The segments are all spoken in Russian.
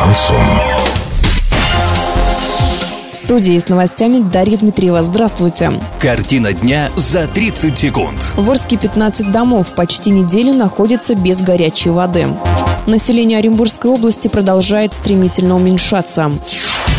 Шансон. В студии с новостями Дарья Дмитриева. Здравствуйте. Картина дня за 30 секунд. В Орске 15 домов почти неделю находятся без горячей воды. Население Оренбургской области продолжает стремительно уменьшаться.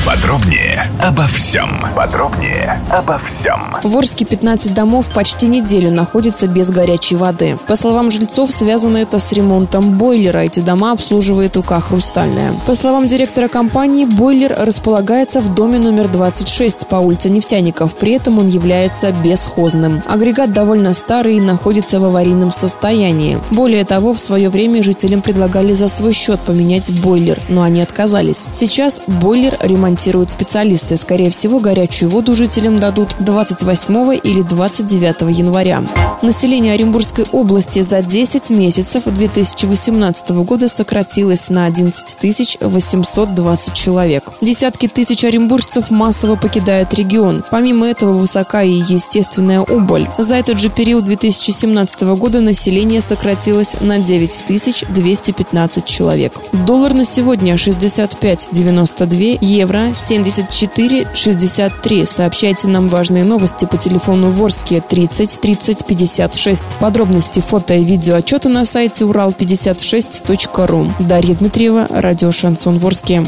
Подробнее обо всем. Подробнее обо всем. В Орске 15 домов почти неделю находятся без горячей воды. По словам жильцов, связано это с ремонтом бойлера. Эти дома обслуживает УК «Хрустальная». По словам директора компании, бойлер располагается в доме номер 26 по улице Нефтяников. При этом он является бесхозным. Агрегат довольно старый и находится в аварийном состоянии. Более того, в свое время жителям предлагали за свой счет поменять бойлер, но они отказались. Сейчас бойлер ремонтируют специалисты. Скорее всего, горячую воду жителям дадут 28 или 29 января. Население Оренбургской области за 10 месяцев 2018 года сократилось на 11 820 человек. Десятки тысяч оренбуржцев массово покидают регион. Помимо этого, высока и естественная убыль. За этот же период 2017 года население сократилось на 9 215 человек. Доллар на сегодня 65,92, евро 74 63. Сообщайте нам важные новости по телефону Ворске 30 30 56. Подробности фото и видео отчета на сайте урал56.ру. Дарья Дмитриева, радио «Шансон Ворске».